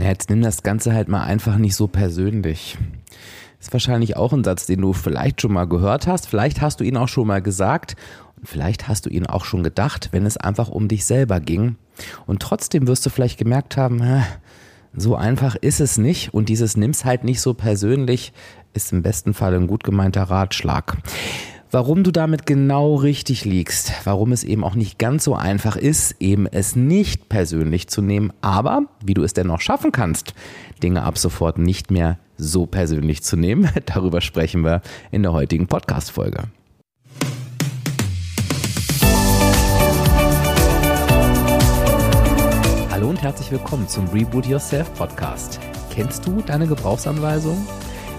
Na, jetzt nimm das Ganze halt mal einfach nicht so persönlich. Ist wahrscheinlich auch ein Satz, den du vielleicht schon mal gehört hast. Vielleicht hast du ihn auch schon mal gesagt. Und vielleicht hast du ihn auch schon gedacht, wenn es einfach um dich selber ging. Und trotzdem wirst du vielleicht gemerkt haben, so einfach ist es nicht. Und dieses nimm's halt nicht so persönlich ist im besten Fall ein gut gemeinter Ratschlag. Warum du damit genau richtig liegst, warum es eben auch nicht ganz so einfach ist, eben es nicht persönlich zu nehmen, aber wie du es dennoch schaffen kannst, Dinge ab sofort nicht mehr so persönlich zu nehmen, darüber sprechen wir in der heutigen Podcast-Folge. Hallo und herzlich willkommen zum Reboot Yourself Podcast. Kennst du deine Gebrauchsanweisung?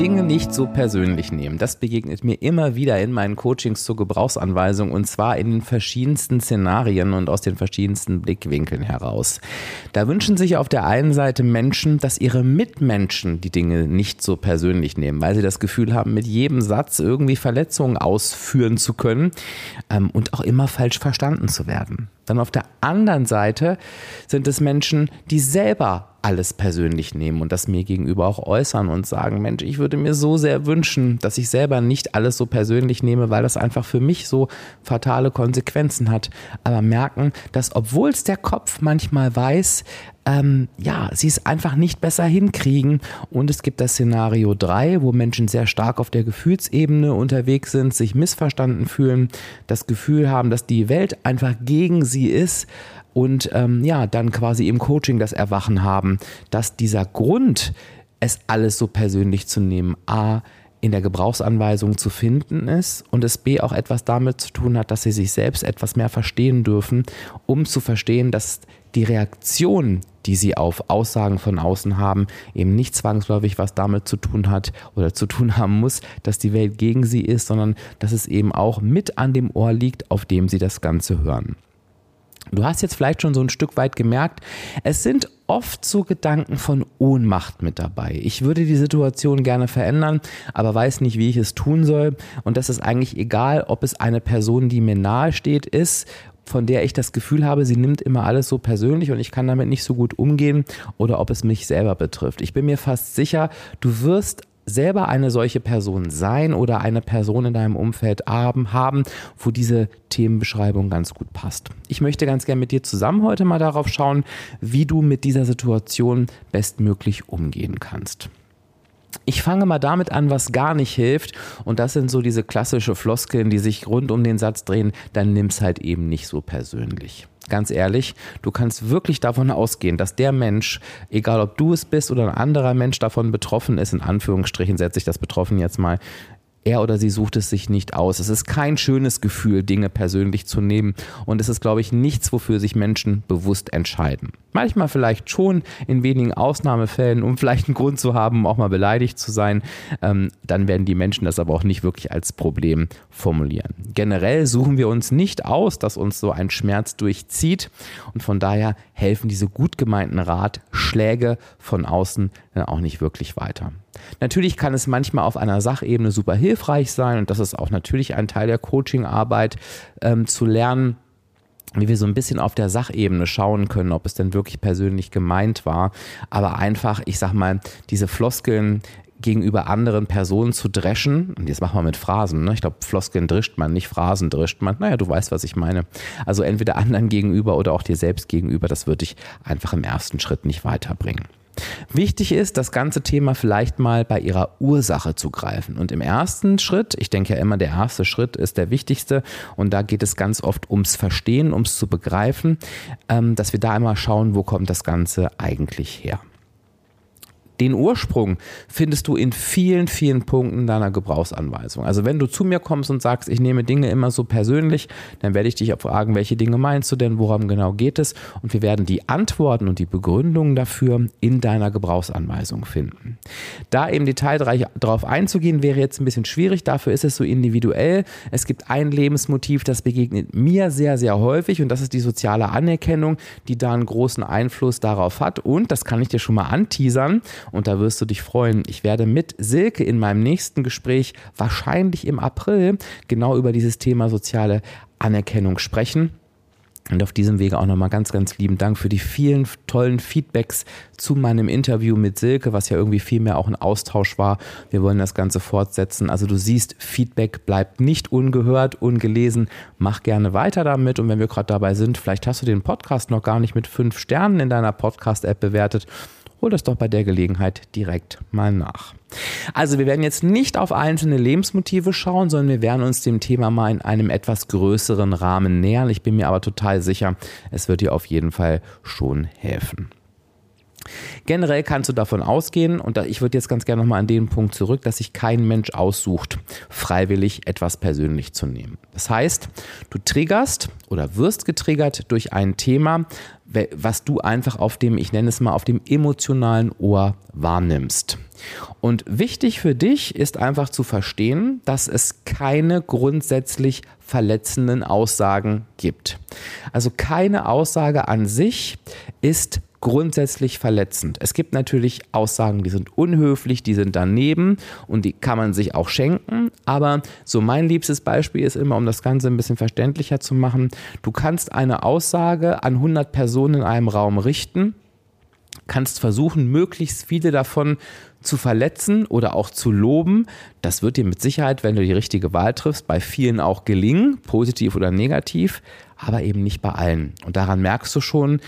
Dinge nicht so persönlich nehmen. Das begegnet mir immer wieder in meinen Coachings zur Gebrauchsanweisung und zwar in den verschiedensten Szenarien und aus den verschiedensten Blickwinkeln heraus. Da wünschen sich auf der einen Seite Menschen, dass ihre Mitmenschen die Dinge nicht so persönlich nehmen, weil sie das Gefühl haben, mit jedem Satz irgendwie Verletzungen ausführen zu können ähm, und auch immer falsch verstanden zu werden. Dann auf der anderen Seite sind es Menschen, die selber alles persönlich nehmen und das mir gegenüber auch äußern und sagen, Mensch, ich würde mir so sehr wünschen, dass ich selber nicht alles so persönlich nehme, weil das einfach für mich so fatale Konsequenzen hat. Aber merken, dass obwohl es der Kopf manchmal weiß, ähm, ja, sie es einfach nicht besser hinkriegen. Und es gibt das Szenario 3, wo Menschen sehr stark auf der Gefühlsebene unterwegs sind, sich missverstanden fühlen, das Gefühl haben, dass die Welt einfach gegen sie ist und ähm, ja, dann quasi im Coaching das Erwachen haben, dass dieser Grund, es alles so persönlich zu nehmen, a, in der Gebrauchsanweisung zu finden ist und es B auch etwas damit zu tun hat, dass sie sich selbst etwas mehr verstehen dürfen, um zu verstehen, dass die Reaktion, die sie auf Aussagen von außen haben, eben nicht zwangsläufig was damit zu tun hat oder zu tun haben muss, dass die Welt gegen sie ist, sondern dass es eben auch mit an dem Ohr liegt, auf dem sie das Ganze hören. Du hast jetzt vielleicht schon so ein Stück weit gemerkt, es sind oft so Gedanken von Ohnmacht mit dabei. Ich würde die Situation gerne verändern, aber weiß nicht, wie ich es tun soll. Und das ist eigentlich egal, ob es eine Person, die mir nahe steht, ist von der ich das Gefühl habe, sie nimmt immer alles so persönlich und ich kann damit nicht so gut umgehen oder ob es mich selber betrifft. Ich bin mir fast sicher, du wirst selber eine solche Person sein oder eine Person in deinem Umfeld haben, haben, wo diese Themenbeschreibung ganz gut passt. Ich möchte ganz gerne mit dir zusammen heute mal darauf schauen, wie du mit dieser Situation bestmöglich umgehen kannst. Ich fange mal damit an, was gar nicht hilft. Und das sind so diese klassische Floskeln, die sich rund um den Satz drehen. Dann nimm's halt eben nicht so persönlich ganz ehrlich, du kannst wirklich davon ausgehen, dass der Mensch, egal ob du es bist oder ein anderer Mensch davon betroffen ist, in Anführungsstrichen setze ich das betroffen jetzt mal, er oder sie sucht es sich nicht aus. Es ist kein schönes Gefühl, Dinge persönlich zu nehmen. Und es ist, glaube ich, nichts, wofür sich Menschen bewusst entscheiden. Manchmal vielleicht schon in wenigen Ausnahmefällen, um vielleicht einen Grund zu haben, auch mal beleidigt zu sein. Ähm, dann werden die Menschen das aber auch nicht wirklich als Problem formulieren. Generell suchen wir uns nicht aus, dass uns so ein Schmerz durchzieht. Und von daher helfen diese gut gemeinten Ratschläge von außen dann auch nicht wirklich weiter. Natürlich kann es manchmal auf einer Sachebene super hilfreich sein und das ist auch natürlich ein Teil der Coachingarbeit, ähm, zu lernen, wie wir so ein bisschen auf der Sachebene schauen können, ob es denn wirklich persönlich gemeint war. Aber einfach, ich sag mal, diese Floskeln gegenüber anderen Personen zu dreschen, und jetzt machen wir mit Phrasen, ne? ich glaube, Floskeln drischt man, nicht Phrasen drischt man, naja, du weißt, was ich meine. Also entweder anderen gegenüber oder auch dir selbst gegenüber, das würde dich einfach im ersten Schritt nicht weiterbringen. Wichtig ist, das ganze Thema vielleicht mal bei ihrer Ursache zu greifen. Und im ersten Schritt, ich denke ja immer, der erste Schritt ist der wichtigste und da geht es ganz oft ums Verstehen, ums zu begreifen, ähm, dass wir da einmal schauen, wo kommt das Ganze eigentlich her. Den Ursprung findest du in vielen, vielen Punkten deiner Gebrauchsanweisung. Also wenn du zu mir kommst und sagst, ich nehme Dinge immer so persönlich, dann werde ich dich auch fragen, welche Dinge meinst du denn, worum genau geht es? Und wir werden die Antworten und die Begründungen dafür in deiner Gebrauchsanweisung finden. Da im Detail darauf einzugehen, wäre jetzt ein bisschen schwierig. Dafür ist es so individuell. Es gibt ein Lebensmotiv, das begegnet mir sehr, sehr häufig und das ist die soziale Anerkennung, die da einen großen Einfluss darauf hat. Und das kann ich dir schon mal anteasern und da wirst du dich freuen. Ich werde mit Silke in meinem nächsten Gespräch, wahrscheinlich im April, genau über dieses Thema soziale Anerkennung sprechen. Und auf diesem Wege auch nochmal ganz, ganz lieben Dank für die vielen tollen Feedbacks zu meinem Interview mit Silke, was ja irgendwie viel mehr auch ein Austausch war. Wir wollen das Ganze fortsetzen. Also du siehst, Feedback bleibt nicht ungehört, ungelesen. Mach gerne weiter damit. Und wenn wir gerade dabei sind, vielleicht hast du den Podcast noch gar nicht mit fünf Sternen in deiner Podcast-App bewertet hol das doch bei der Gelegenheit direkt mal nach. Also wir werden jetzt nicht auf einzelne Lebensmotive schauen, sondern wir werden uns dem Thema mal in einem etwas größeren Rahmen nähern. Ich bin mir aber total sicher, es wird dir auf jeden Fall schon helfen. Generell kannst du davon ausgehen, und ich würde jetzt ganz gerne nochmal an den Punkt zurück, dass sich kein Mensch aussucht, freiwillig etwas persönlich zu nehmen. Das heißt, du triggerst oder wirst getriggert durch ein Thema, was du einfach auf dem, ich nenne es mal, auf dem emotionalen Ohr wahrnimmst. Und wichtig für dich ist einfach zu verstehen, dass es keine grundsätzlich verletzenden Aussagen gibt. Also keine Aussage an sich ist grundsätzlich verletzend. Es gibt natürlich Aussagen, die sind unhöflich, die sind daneben und die kann man sich auch schenken. Aber so mein liebstes Beispiel ist immer, um das Ganze ein bisschen verständlicher zu machen, du kannst eine Aussage an 100 Personen in einem Raum richten, kannst versuchen, möglichst viele davon zu verletzen oder auch zu loben. Das wird dir mit Sicherheit, wenn du die richtige Wahl triffst, bei vielen auch gelingen, positiv oder negativ, aber eben nicht bei allen. Und daran merkst du schon,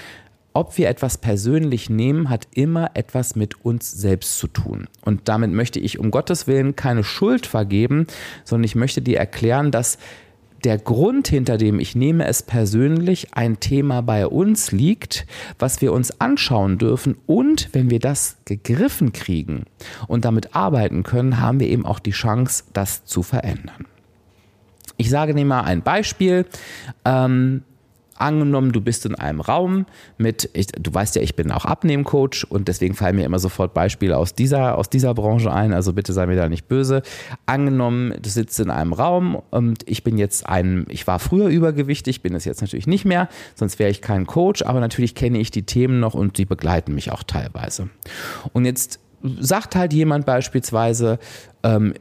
ob wir etwas persönlich nehmen, hat immer etwas mit uns selbst zu tun. Und damit möchte ich um Gottes Willen keine Schuld vergeben, sondern ich möchte dir erklären, dass der Grund, hinter dem ich nehme es persönlich, ein Thema bei uns liegt, was wir uns anschauen dürfen. Und wenn wir das gegriffen kriegen und damit arbeiten können, haben wir eben auch die Chance, das zu verändern. Ich sage dir mal ein Beispiel. Ähm, Angenommen, du bist in einem Raum mit, ich, du weißt ja, ich bin auch Abnehmcoach und deswegen fallen mir immer sofort Beispiele aus dieser, aus dieser Branche ein, also bitte sei mir da nicht böse. Angenommen, du sitzt in einem Raum und ich bin jetzt ein, ich war früher übergewichtig, bin es jetzt natürlich nicht mehr, sonst wäre ich kein Coach, aber natürlich kenne ich die Themen noch und die begleiten mich auch teilweise. Und jetzt sagt halt jemand beispielsweise ähm,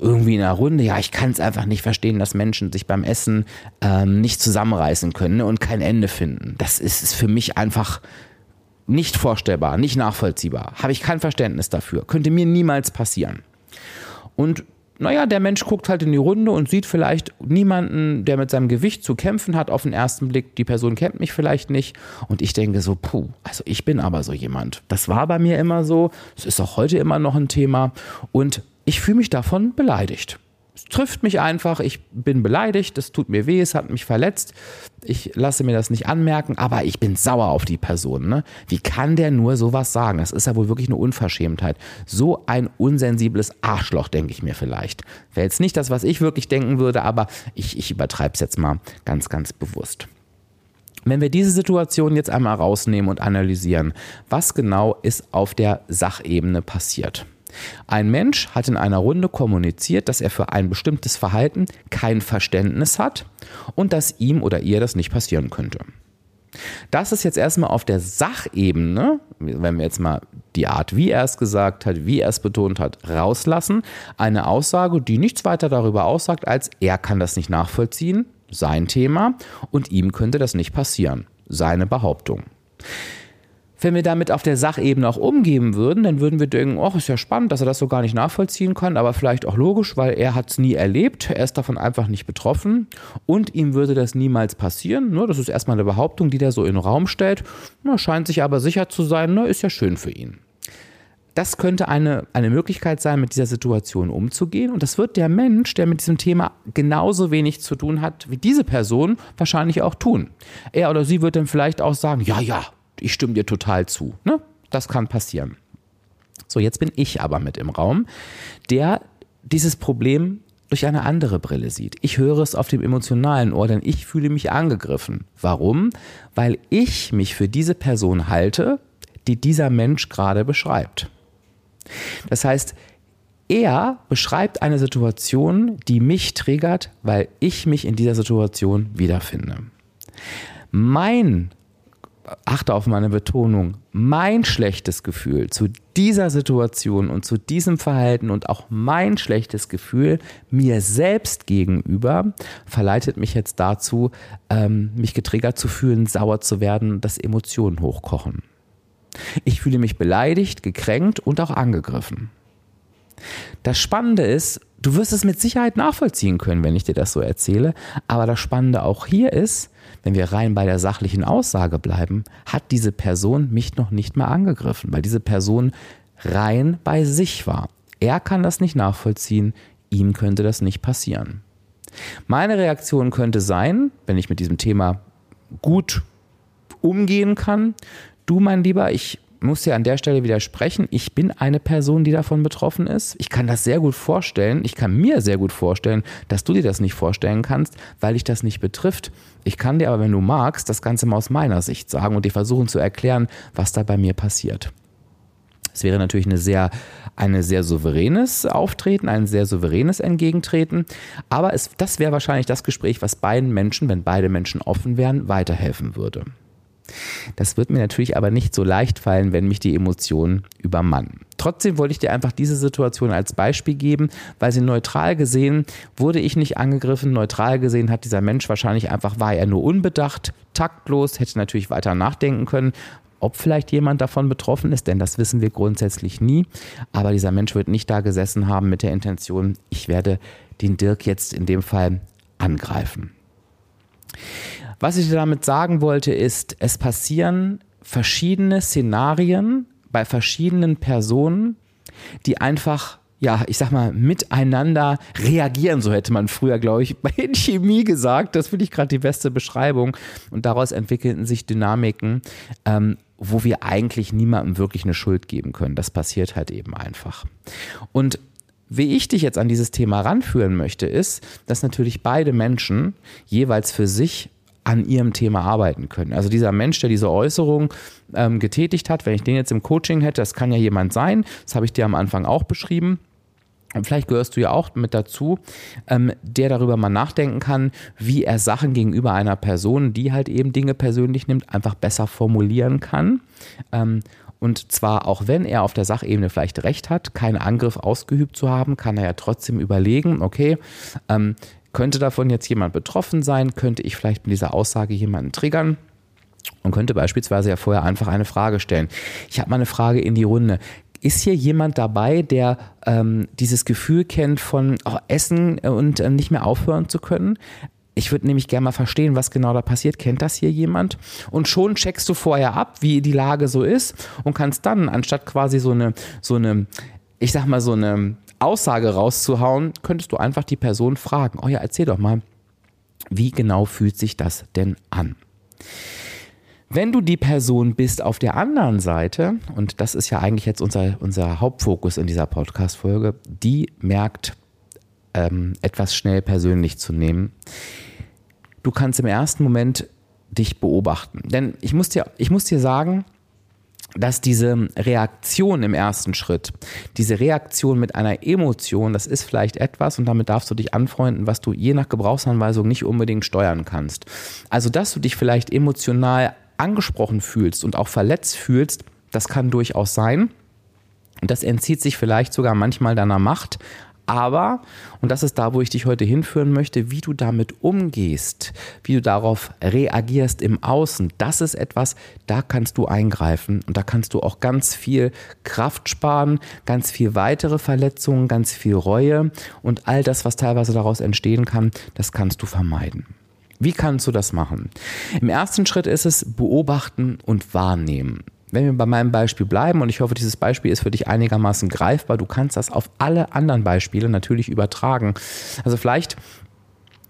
irgendwie in einer Runde, ja, ich kann es einfach nicht verstehen, dass Menschen sich beim Essen ähm, nicht zusammenreißen können ne, und kein Ende finden. Das ist, ist für mich einfach nicht vorstellbar, nicht nachvollziehbar. Habe ich kein Verständnis dafür. Könnte mir niemals passieren. Und naja, der Mensch guckt halt in die Runde und sieht vielleicht niemanden, der mit seinem Gewicht zu kämpfen hat auf den ersten Blick. Die Person kennt mich vielleicht nicht. Und ich denke so, puh, also ich bin aber so jemand. Das war bei mir immer so. Es ist auch heute immer noch ein Thema. Und ich fühle mich davon beleidigt. Es trifft mich einfach, ich bin beleidigt, es tut mir weh, es hat mich verletzt. Ich lasse mir das nicht anmerken, aber ich bin sauer auf die Person. Ne? Wie kann der nur sowas sagen? Das ist ja wohl wirklich eine Unverschämtheit. So ein unsensibles Arschloch, denke ich mir vielleicht. Wäre jetzt nicht das, was ich wirklich denken würde, aber ich, ich übertreibe es jetzt mal ganz, ganz bewusst. Wenn wir diese Situation jetzt einmal rausnehmen und analysieren, was genau ist auf der Sachebene passiert? Ein Mensch hat in einer Runde kommuniziert, dass er für ein bestimmtes Verhalten kein Verständnis hat und dass ihm oder ihr das nicht passieren könnte. Das ist jetzt erstmal auf der Sachebene, wenn wir jetzt mal die Art, wie er es gesagt hat, wie er es betont hat, rauslassen, eine Aussage, die nichts weiter darüber aussagt, als er kann das nicht nachvollziehen, sein Thema, und ihm könnte das nicht passieren, seine Behauptung. Wenn wir damit auf der Sachebene auch umgehen würden, dann würden wir denken, oh, ist ja spannend, dass er das so gar nicht nachvollziehen kann, aber vielleicht auch logisch, weil er hat es nie erlebt, er ist davon einfach nicht betroffen und ihm würde das niemals passieren. Ne? Das ist erstmal eine Behauptung, die der so in den Raum stellt. Na, scheint sich aber sicher zu sein, ne? ist ja schön für ihn. Das könnte eine, eine Möglichkeit sein, mit dieser Situation umzugehen. Und das wird der Mensch, der mit diesem Thema genauso wenig zu tun hat wie diese Person, wahrscheinlich auch tun. Er oder sie wird dann vielleicht auch sagen, ja, ja, ich stimme dir total zu. Ne? Das kann passieren. So, jetzt bin ich aber mit im Raum, der dieses Problem durch eine andere Brille sieht. Ich höre es auf dem emotionalen Ohr, denn ich fühle mich angegriffen. Warum? Weil ich mich für diese Person halte, die dieser Mensch gerade beschreibt. Das heißt, er beschreibt eine Situation, die mich triggert, weil ich mich in dieser Situation wiederfinde. Mein achte auf meine Betonung, mein schlechtes Gefühl zu dieser Situation und zu diesem Verhalten und auch mein schlechtes Gefühl mir selbst gegenüber verleitet mich jetzt dazu, ähm, mich getriggert zu fühlen, sauer zu werden, dass Emotionen hochkochen. Ich fühle mich beleidigt, gekränkt und auch angegriffen. Das Spannende ist, du wirst es mit Sicherheit nachvollziehen können, wenn ich dir das so erzähle, aber das Spannende auch hier ist, wenn wir rein bei der sachlichen Aussage bleiben, hat diese Person mich noch nicht mal angegriffen, weil diese Person rein bei sich war. Er kann das nicht nachvollziehen, ihm könnte das nicht passieren. Meine Reaktion könnte sein, wenn ich mit diesem Thema gut umgehen kann, du mein Lieber, ich muss dir an der Stelle widersprechen. Ich bin eine Person, die davon betroffen ist. Ich kann das sehr gut vorstellen. Ich kann mir sehr gut vorstellen, dass du dir das nicht vorstellen kannst, weil dich das nicht betrifft. Ich kann dir aber, wenn du magst, das Ganze mal aus meiner Sicht sagen und dir versuchen zu erklären, was da bei mir passiert. Es wäre natürlich eine sehr, eine sehr souveränes Auftreten, ein sehr souveränes Entgegentreten. Aber es, das wäre wahrscheinlich das Gespräch, was beiden Menschen, wenn beide Menschen offen wären, weiterhelfen würde. Das wird mir natürlich aber nicht so leicht fallen, wenn mich die Emotionen übermannen. Trotzdem wollte ich dir einfach diese Situation als Beispiel geben, weil sie neutral gesehen wurde ich nicht angegriffen. Neutral gesehen hat dieser Mensch wahrscheinlich einfach, war er nur unbedacht, taktlos, hätte natürlich weiter nachdenken können, ob vielleicht jemand davon betroffen ist, denn das wissen wir grundsätzlich nie. Aber dieser Mensch wird nicht da gesessen haben mit der Intention, ich werde den Dirk jetzt in dem Fall angreifen. Was ich damit sagen wollte, ist, es passieren verschiedene Szenarien bei verschiedenen Personen, die einfach ja, ich sag mal, miteinander reagieren, so hätte man früher, glaube ich, bei Chemie gesagt. Das finde ich gerade die beste Beschreibung. Und daraus entwickelten sich Dynamiken, ähm, wo wir eigentlich niemandem wirklich eine Schuld geben können. Das passiert halt eben einfach. Und wie ich dich jetzt an dieses Thema ranführen möchte, ist, dass natürlich beide Menschen jeweils für sich an ihrem Thema arbeiten können. Also dieser Mensch, der diese Äußerung ähm, getätigt hat, wenn ich den jetzt im Coaching hätte, das kann ja jemand sein, das habe ich dir am Anfang auch beschrieben. Vielleicht gehörst du ja auch mit dazu, ähm, der darüber mal nachdenken kann, wie er Sachen gegenüber einer Person, die halt eben Dinge persönlich nimmt, einfach besser formulieren kann. Ähm, und zwar auch wenn er auf der Sachebene vielleicht recht hat, keinen Angriff ausgeübt zu haben, kann er ja trotzdem überlegen, okay, ähm, könnte davon jetzt jemand betroffen sein? Könnte ich vielleicht mit dieser Aussage jemanden triggern? Und könnte beispielsweise ja vorher einfach eine Frage stellen. Ich habe mal eine Frage in die Runde. Ist hier jemand dabei, der ähm, dieses Gefühl kennt von oh, Essen und äh, nicht mehr aufhören zu können? Ich würde nämlich gerne mal verstehen, was genau da passiert. Kennt das hier jemand? Und schon checkst du vorher ab, wie die Lage so ist und kannst dann, anstatt quasi so eine, so eine, ich sag mal, so eine Aussage rauszuhauen, könntest du einfach die Person fragen, oh ja, erzähl doch mal, wie genau fühlt sich das denn an? Wenn du die Person bist auf der anderen Seite, und das ist ja eigentlich jetzt unser, unser Hauptfokus in dieser Podcast-Folge, die merkt, ähm, etwas schnell persönlich zu nehmen, du kannst im ersten Moment dich beobachten. Denn ich muss dir, ich muss dir sagen, dass diese Reaktion im ersten Schritt, diese Reaktion mit einer Emotion, das ist vielleicht etwas, und damit darfst du dich anfreunden, was du je nach Gebrauchsanweisung nicht unbedingt steuern kannst. Also, dass du dich vielleicht emotional angesprochen fühlst und auch verletzt fühlst, das kann durchaus sein. Und das entzieht sich vielleicht sogar manchmal deiner Macht, aber, und das ist da, wo ich dich heute hinführen möchte, wie du damit umgehst, wie du darauf reagierst im Außen, das ist etwas, da kannst du eingreifen und da kannst du auch ganz viel Kraft sparen, ganz viel weitere Verletzungen, ganz viel Reue und all das, was teilweise daraus entstehen kann, das kannst du vermeiden. Wie kannst du das machen? Im ersten Schritt ist es beobachten und wahrnehmen wenn wir bei meinem Beispiel bleiben, und ich hoffe, dieses Beispiel ist für dich einigermaßen greifbar, du kannst das auf alle anderen Beispiele natürlich übertragen. Also vielleicht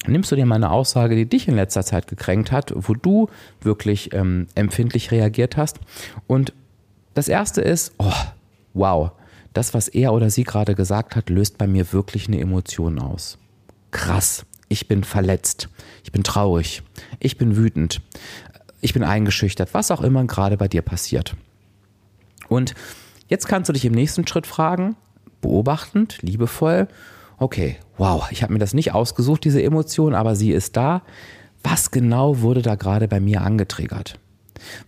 nimmst du dir mal eine Aussage, die dich in letzter Zeit gekränkt hat, wo du wirklich ähm, empfindlich reagiert hast. Und das erste ist, oh, wow, das, was er oder sie gerade gesagt hat, löst bei mir wirklich eine Emotion aus. Krass, ich bin verletzt, ich bin traurig, ich bin wütend, ich bin eingeschüchtert, was auch immer gerade bei dir passiert. Und jetzt kannst du dich im nächsten Schritt fragen, beobachtend, liebevoll, okay, wow, ich habe mir das nicht ausgesucht, diese Emotion, aber sie ist da. Was genau wurde da gerade bei mir angetriggert?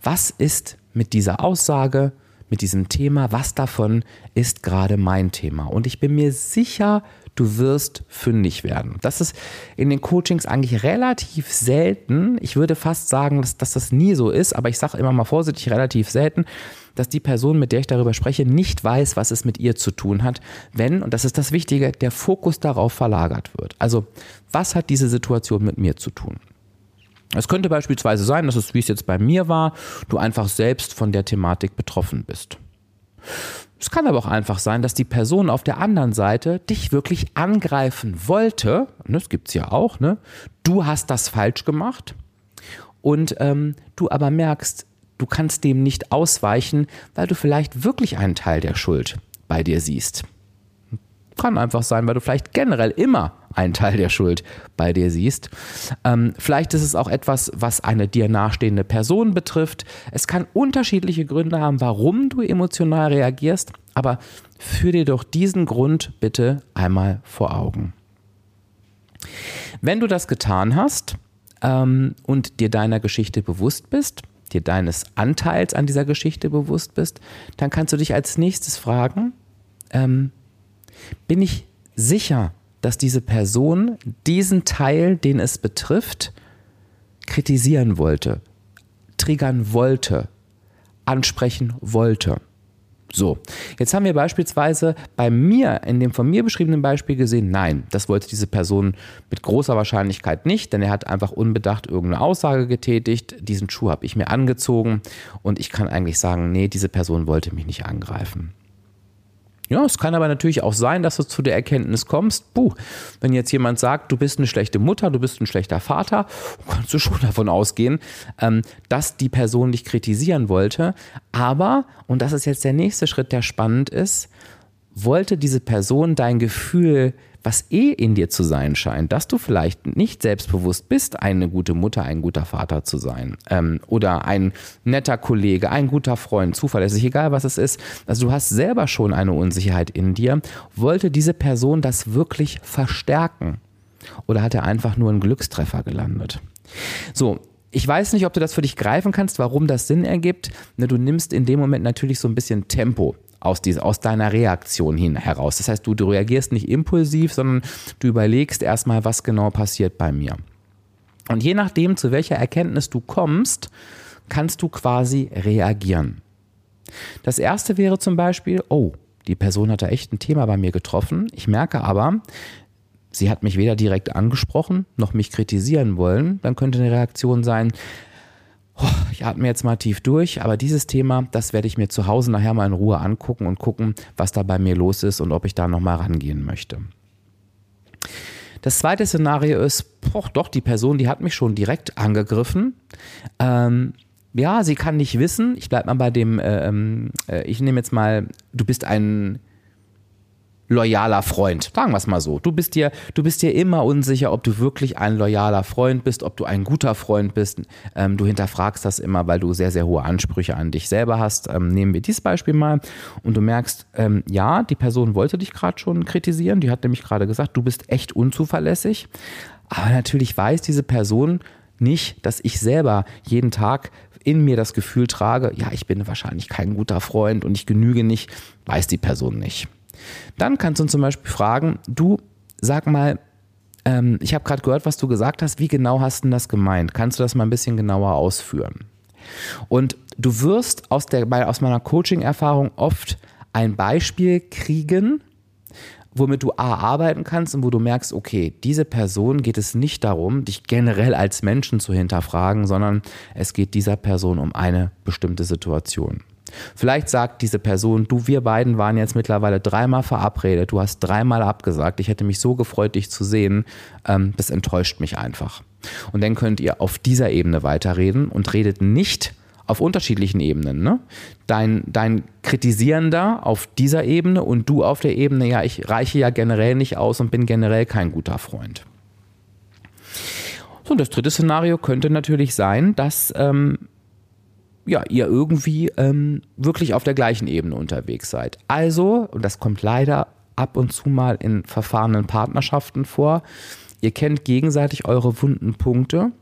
Was ist mit dieser Aussage, mit diesem Thema, was davon ist gerade mein Thema? Und ich bin mir sicher, du wirst fündig werden. Das ist in den Coachings eigentlich relativ selten. Ich würde fast sagen, dass, dass das nie so ist, aber ich sage immer mal vorsichtig relativ selten, dass die Person, mit der ich darüber spreche, nicht weiß, was es mit ihr zu tun hat, wenn, und das ist das Wichtige, der Fokus darauf verlagert wird. Also, was hat diese Situation mit mir zu tun? Es könnte beispielsweise sein, dass es, wie es jetzt bei mir war, du einfach selbst von der Thematik betroffen bist. Es kann aber auch einfach sein, dass die Person auf der anderen Seite dich wirklich angreifen wollte. Das gibt es ja auch. Ne? Du hast das falsch gemacht und ähm, du aber merkst, du kannst dem nicht ausweichen, weil du vielleicht wirklich einen Teil der Schuld bei dir siehst. Kann einfach sein, weil du vielleicht generell immer einen Teil der Schuld bei dir siehst. Ähm, vielleicht ist es auch etwas, was eine dir nahestehende Person betrifft. Es kann unterschiedliche Gründe haben, warum du emotional reagierst, aber führ dir doch diesen Grund bitte einmal vor Augen. Wenn du das getan hast ähm, und dir deiner Geschichte bewusst bist, dir deines Anteils an dieser Geschichte bewusst bist, dann kannst du dich als nächstes fragen, ähm, bin ich sicher, dass diese Person diesen Teil, den es betrifft, kritisieren wollte, triggern wollte, ansprechen wollte. So, jetzt haben wir beispielsweise bei mir in dem von mir beschriebenen Beispiel gesehen, nein, das wollte diese Person mit großer Wahrscheinlichkeit nicht, denn er hat einfach unbedacht irgendeine Aussage getätigt, diesen Schuh habe ich mir angezogen und ich kann eigentlich sagen, nee, diese Person wollte mich nicht angreifen. Ja, es kann aber natürlich auch sein, dass du zu der Erkenntnis kommst, puh, wenn jetzt jemand sagt, du bist eine schlechte Mutter, du bist ein schlechter Vater, kannst du schon davon ausgehen, ähm, dass die Person dich kritisieren wollte. Aber, und das ist jetzt der nächste Schritt, der spannend ist, wollte diese Person dein Gefühl was eh in dir zu sein scheint, dass du vielleicht nicht selbstbewusst bist, eine gute Mutter, ein guter Vater zu sein ähm, oder ein netter Kollege, ein guter Freund, zuverlässig, egal was es ist. Also du hast selber schon eine Unsicherheit in dir. Wollte diese Person das wirklich verstärken oder hat er einfach nur einen Glückstreffer gelandet? So, ich weiß nicht, ob du das für dich greifen kannst, warum das Sinn ergibt. Ne, du nimmst in dem Moment natürlich so ein bisschen Tempo aus, dieser, aus deiner Reaktion hin heraus. Das heißt, du, du reagierst nicht impulsiv, sondern du überlegst erstmal, was genau passiert bei mir. Und je nachdem, zu welcher Erkenntnis du kommst, kannst du quasi reagieren. Das erste wäre zum Beispiel, oh, die Person hat da echt ein Thema bei mir getroffen. Ich merke aber, sie hat mich weder direkt angesprochen noch mich kritisieren wollen. Dann könnte eine Reaktion sein, ich atme jetzt mal tief durch, aber dieses Thema, das werde ich mir zu Hause nachher mal in Ruhe angucken und gucken, was da bei mir los ist und ob ich da nochmal rangehen möchte. Das zweite Szenario ist, boah, doch, die Person, die hat mich schon direkt angegriffen. Ähm, ja, sie kann nicht wissen, ich bleibe mal bei dem, äh, ähm, äh, ich nehme jetzt mal, du bist ein loyaler Freund. Sagen wir es mal so. Du bist dir, du bist dir immer unsicher, ob du wirklich ein loyaler Freund bist, ob du ein guter Freund bist. Ähm, du hinterfragst das immer, weil du sehr, sehr hohe Ansprüche an dich selber hast. Ähm, nehmen wir dieses Beispiel mal und du merkst, ähm, ja, die Person wollte dich gerade schon kritisieren. Die hat nämlich gerade gesagt, du bist echt unzuverlässig. Aber natürlich weiß diese Person nicht, dass ich selber jeden Tag in mir das Gefühl trage, ja, ich bin wahrscheinlich kein guter Freund und ich genüge nicht, weiß die Person nicht. Dann kannst du zum Beispiel fragen, du sag mal, ähm, ich habe gerade gehört, was du gesagt hast, wie genau hast du das gemeint? Kannst du das mal ein bisschen genauer ausführen? Und du wirst aus, der, aus meiner Coaching-Erfahrung oft ein Beispiel kriegen, womit du A arbeiten kannst und wo du merkst, okay, diese Person geht es nicht darum, dich generell als Menschen zu hinterfragen, sondern es geht dieser Person um eine bestimmte Situation. Vielleicht sagt diese Person, du, wir beiden waren jetzt mittlerweile dreimal verabredet, du hast dreimal abgesagt, ich hätte mich so gefreut, dich zu sehen, ähm, das enttäuscht mich einfach. Und dann könnt ihr auf dieser Ebene weiterreden und redet nicht auf unterschiedlichen Ebenen. Ne? Dein, dein Kritisierender auf dieser Ebene und du auf der Ebene, ja, ich reiche ja generell nicht aus und bin generell kein guter Freund. So, und das dritte Szenario könnte natürlich sein, dass ähm, ja, ihr irgendwie ähm, wirklich auf der gleichen Ebene unterwegs seid. Also, und das kommt leider ab und zu mal in verfahrenen Partnerschaften vor, ihr kennt gegenseitig eure wunden Punkte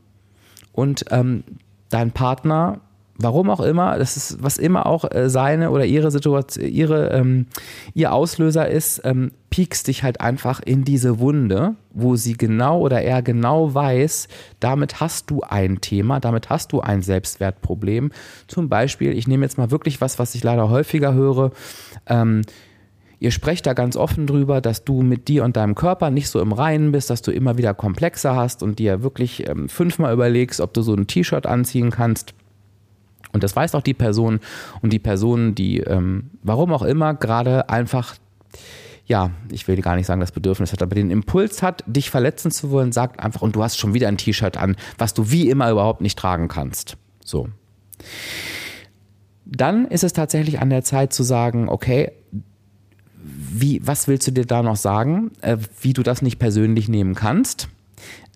und ähm, dein Partner warum auch immer, das ist, was immer auch äh, seine oder ihre Situation, ihre, ähm, ihr Auslöser ist, ähm, piekst dich halt einfach in diese Wunde, wo sie genau oder er genau weiß, damit hast du ein Thema, damit hast du ein Selbstwertproblem. Zum Beispiel, ich nehme jetzt mal wirklich was, was ich leider häufiger höre, ähm, Ihr sprecht da ganz offen drüber, dass du mit dir und deinem Körper nicht so im Reinen bist, dass du immer wieder komplexer hast und dir wirklich ähm, fünfmal überlegst, ob du so ein T-Shirt anziehen kannst und das weiß auch die Person und die Person, die, ähm, warum auch immer, gerade einfach, ja, ich will gar nicht sagen, das Bedürfnis hat, aber den Impuls hat, dich verletzen zu wollen, sagt einfach, und du hast schon wieder ein T-Shirt an, was du wie immer überhaupt nicht tragen kannst. So. Dann ist es tatsächlich an der Zeit zu sagen, okay, wie, was willst du dir da noch sagen, äh, wie du das nicht persönlich nehmen kannst?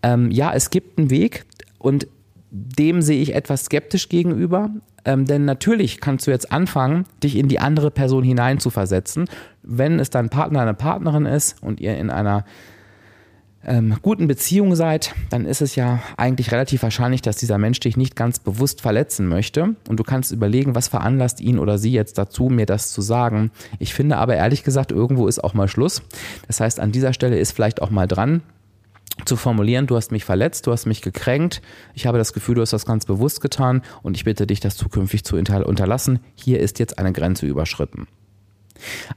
Ähm, ja, es gibt einen Weg und dem sehe ich etwas skeptisch gegenüber, ähm, denn natürlich kannst du jetzt anfangen, dich in die andere Person hineinzuversetzen. Wenn es dein Partner, eine Partnerin ist und ihr in einer ähm, guten Beziehung seid, dann ist es ja eigentlich relativ wahrscheinlich, dass dieser Mensch dich nicht ganz bewusst verletzen möchte. Und du kannst überlegen, was veranlasst ihn oder sie jetzt dazu, mir das zu sagen. Ich finde aber ehrlich gesagt, irgendwo ist auch mal Schluss. Das heißt, an dieser Stelle ist vielleicht auch mal dran, zu formulieren, du hast mich verletzt, du hast mich gekränkt, ich habe das Gefühl, du hast das ganz bewusst getan und ich bitte dich, das zukünftig zu unterlassen. Hier ist jetzt eine Grenze überschritten.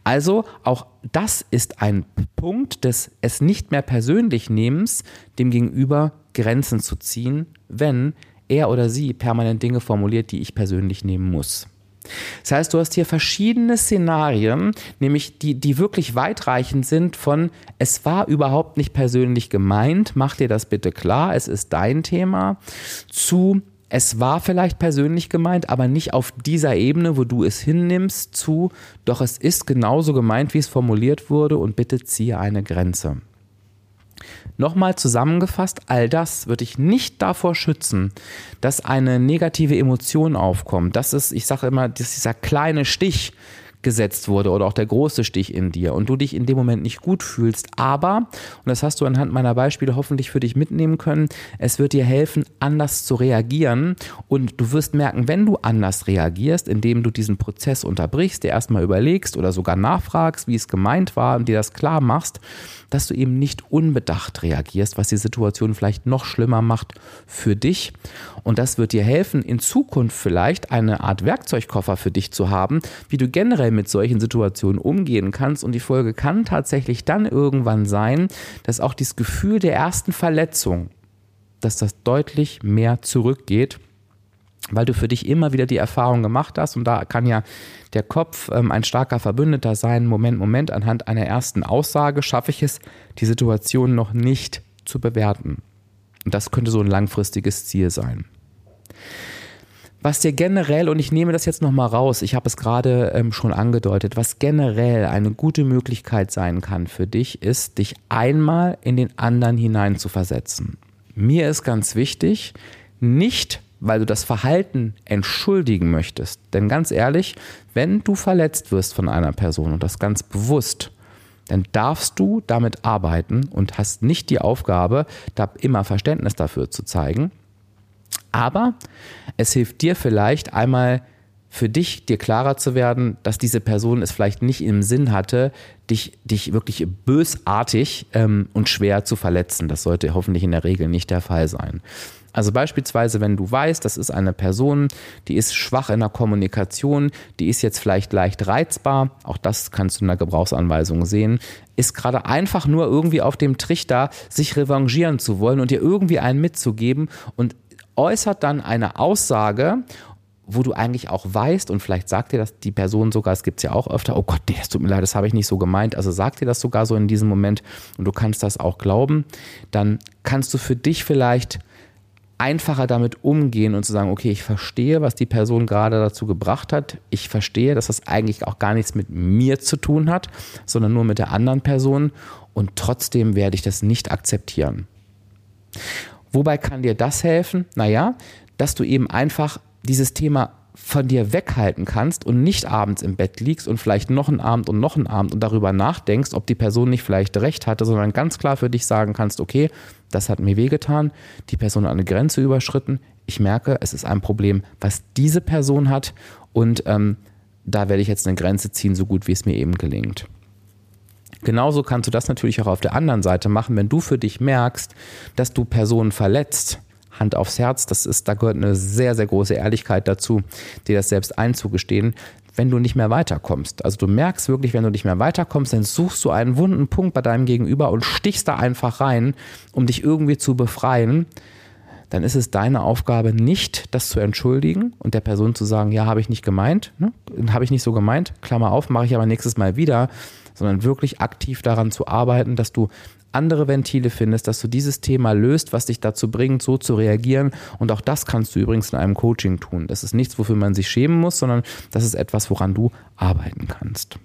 Also auch das ist ein Punkt des es nicht mehr persönlich Nehmens, dem Gegenüber Grenzen zu ziehen, wenn er oder sie permanent Dinge formuliert, die ich persönlich nehmen muss. Das heißt, du hast hier verschiedene Szenarien, nämlich die, die wirklich weitreichend sind von, es war überhaupt nicht persönlich gemeint, mach dir das bitte klar, es ist dein Thema, zu, es war vielleicht persönlich gemeint, aber nicht auf dieser Ebene, wo du es hinnimmst, zu, doch es ist genauso gemeint, wie es formuliert wurde und bitte ziehe eine Grenze. Nochmal zusammengefasst, all das wird dich nicht davor schützen, dass eine negative Emotion aufkommt. Das ist, ich sage immer, das ist dieser kleine Stich, gesetzt wurde oder auch der große Stich in dir und du dich in dem Moment nicht gut fühlst. Aber, und das hast du anhand meiner Beispiele hoffentlich für dich mitnehmen können, es wird dir helfen, anders zu reagieren und du wirst merken, wenn du anders reagierst, indem du diesen Prozess unterbrichst, dir erstmal überlegst oder sogar nachfragst, wie es gemeint war und dir das klar machst, dass du eben nicht unbedacht reagierst, was die Situation vielleicht noch schlimmer macht für dich. Und das wird dir helfen, in Zukunft vielleicht eine Art Werkzeugkoffer für dich zu haben, wie du generell mit solchen Situationen umgehen kannst. Und die Folge kann tatsächlich dann irgendwann sein, dass auch dieses Gefühl der ersten Verletzung, dass das deutlich mehr zurückgeht weil du für dich immer wieder die Erfahrung gemacht hast und da kann ja der Kopf ähm, ein starker Verbündeter sein. Moment, Moment, anhand einer ersten Aussage schaffe ich es, die Situation noch nicht zu bewerten. Und das könnte so ein langfristiges Ziel sein. Was dir generell, und ich nehme das jetzt nochmal raus, ich habe es gerade ähm, schon angedeutet, was generell eine gute Möglichkeit sein kann für dich, ist, dich einmal in den anderen hinein zu versetzen. Mir ist ganz wichtig, nicht weil du das Verhalten entschuldigen möchtest. Denn ganz ehrlich, wenn du verletzt wirst von einer Person und das ganz bewusst, dann darfst du damit arbeiten und hast nicht die Aufgabe, da immer Verständnis dafür zu zeigen. Aber es hilft dir vielleicht einmal für dich dir klarer zu werden, dass diese Person es vielleicht nicht im Sinn hatte, dich, dich wirklich bösartig ähm, und schwer zu verletzen. Das sollte hoffentlich in der Regel nicht der Fall sein. Also beispielsweise, wenn du weißt, das ist eine Person, die ist schwach in der Kommunikation, die ist jetzt vielleicht leicht reizbar, auch das kannst du in der Gebrauchsanweisung sehen, ist gerade einfach nur irgendwie auf dem Trichter, sich revanchieren zu wollen und dir irgendwie einen mitzugeben und äußert dann eine Aussage wo du eigentlich auch weißt, und vielleicht sagt dir das die Person sogar, es gibt es ja auch öfter, oh Gott, nee, es tut mir leid, das habe ich nicht so gemeint. Also sagt dir das sogar so in diesem Moment und du kannst das auch glauben, dann kannst du für dich vielleicht einfacher damit umgehen und zu sagen, okay, ich verstehe, was die Person gerade dazu gebracht hat. Ich verstehe, dass das eigentlich auch gar nichts mit mir zu tun hat, sondern nur mit der anderen Person und trotzdem werde ich das nicht akzeptieren. Wobei kann dir das helfen? Naja, dass du eben einfach dieses Thema von dir weghalten kannst und nicht abends im Bett liegst und vielleicht noch einen Abend und noch einen Abend und darüber nachdenkst, ob die Person nicht vielleicht recht hatte, sondern ganz klar für dich sagen kannst, okay, das hat mir wehgetan, die Person hat eine Grenze überschritten, ich merke, es ist ein Problem, was diese Person hat und ähm, da werde ich jetzt eine Grenze ziehen, so gut wie es mir eben gelingt. Genauso kannst du das natürlich auch auf der anderen Seite machen, wenn du für dich merkst, dass du Personen verletzt. Hand aufs Herz, das ist, da gehört eine sehr, sehr große Ehrlichkeit dazu, dir das selbst einzugestehen, wenn du nicht mehr weiterkommst. Also du merkst wirklich, wenn du nicht mehr weiterkommst, dann suchst du einen wunden Punkt bei deinem Gegenüber und stichst da einfach rein, um dich irgendwie zu befreien dann ist es deine Aufgabe nicht, das zu entschuldigen und der Person zu sagen, ja, habe ich nicht gemeint, ne? habe ich nicht so gemeint, Klammer auf, mache ich aber nächstes Mal wieder, sondern wirklich aktiv daran zu arbeiten, dass du andere Ventile findest, dass du dieses Thema löst, was dich dazu bringt, so zu reagieren. Und auch das kannst du übrigens in einem Coaching tun. Das ist nichts, wofür man sich schämen muss, sondern das ist etwas, woran du arbeiten kannst.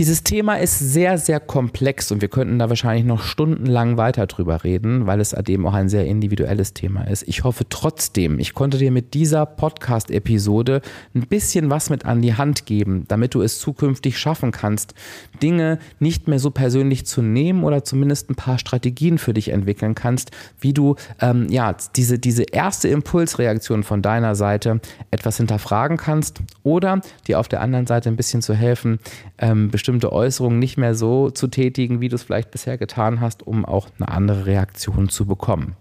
Dieses Thema ist sehr, sehr komplex und wir könnten da wahrscheinlich noch stundenlang weiter drüber reden, weil es eben auch ein sehr individuelles Thema ist. Ich hoffe trotzdem, ich konnte dir mit dieser Podcast-Episode ein bisschen was mit an die Hand geben, damit du es zukünftig schaffen kannst, Dinge nicht mehr so persönlich zu nehmen oder zumindest ein paar Strategien für dich entwickeln kannst, wie du ähm, ja diese, diese erste Impulsreaktion von deiner Seite etwas hinterfragen kannst oder dir auf der anderen Seite ein bisschen zu helfen, ähm, bestimmte Äußerungen nicht mehr so zu tätigen, wie du es vielleicht bisher getan hast, um auch eine andere Reaktion zu bekommen.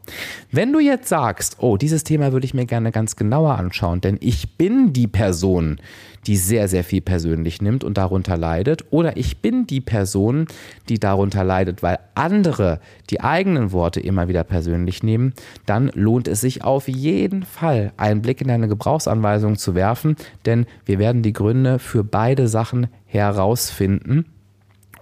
Wenn du jetzt sagst, oh, dieses Thema würde ich mir gerne ganz genauer anschauen, denn ich bin die Person, die sehr, sehr viel persönlich nimmt und darunter leidet, oder ich bin die Person, die darunter leidet, weil andere die eigenen Worte immer wieder persönlich nehmen, dann lohnt es sich auf jeden Fall, einen Blick in deine Gebrauchsanweisung zu werfen, denn wir werden die Gründe für beide Sachen herausfinden.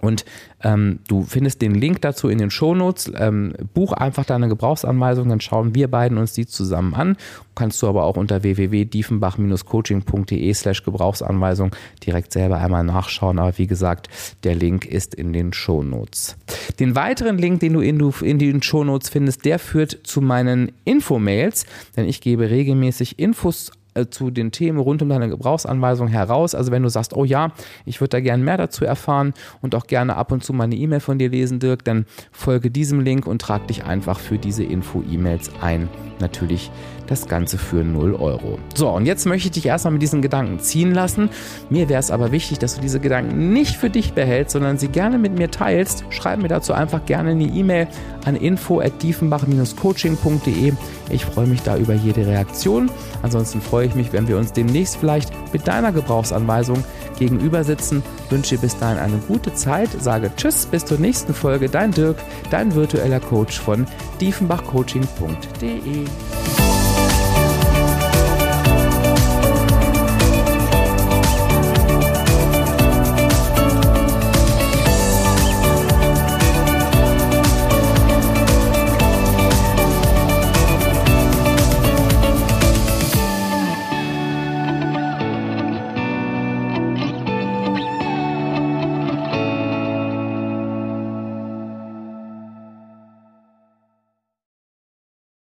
Und ähm, du findest den Link dazu in den Shownotes. Ähm, buch einfach deine Gebrauchsanweisung, dann schauen wir beiden uns die zusammen an. Kannst du aber auch unter www.diefenbach-coaching.de slash Gebrauchsanweisung direkt selber einmal nachschauen. Aber wie gesagt, der Link ist in den Shownotes. Den weiteren Link, den du in, in den Shownotes findest, der führt zu meinen Infomails, denn ich gebe regelmäßig Infos zu den Themen rund um deine Gebrauchsanweisung heraus. Also wenn du sagst, oh ja, ich würde da gerne mehr dazu erfahren und auch gerne ab und zu mal eine E-Mail von dir lesen, Dirk, dann folge diesem Link und trag dich einfach für diese Info-E-Mails ein. Natürlich das Ganze für 0 Euro. So, und jetzt möchte ich dich erstmal mit diesen Gedanken ziehen lassen. Mir wäre es aber wichtig, dass du diese Gedanken nicht für dich behältst, sondern sie gerne mit mir teilst. Schreib mir dazu einfach gerne eine E-Mail an info@diefenbach-coaching.de. Ich freue mich da über jede Reaktion. Ansonsten freue ich mich, wenn wir uns demnächst vielleicht mit deiner Gebrauchsanweisung gegenüber sitzen. Wünsche bis dahin eine gute Zeit, sage Tschüss, bis zur nächsten Folge. Dein Dirk, dein virtueller Coach von diefenbachcoaching.de.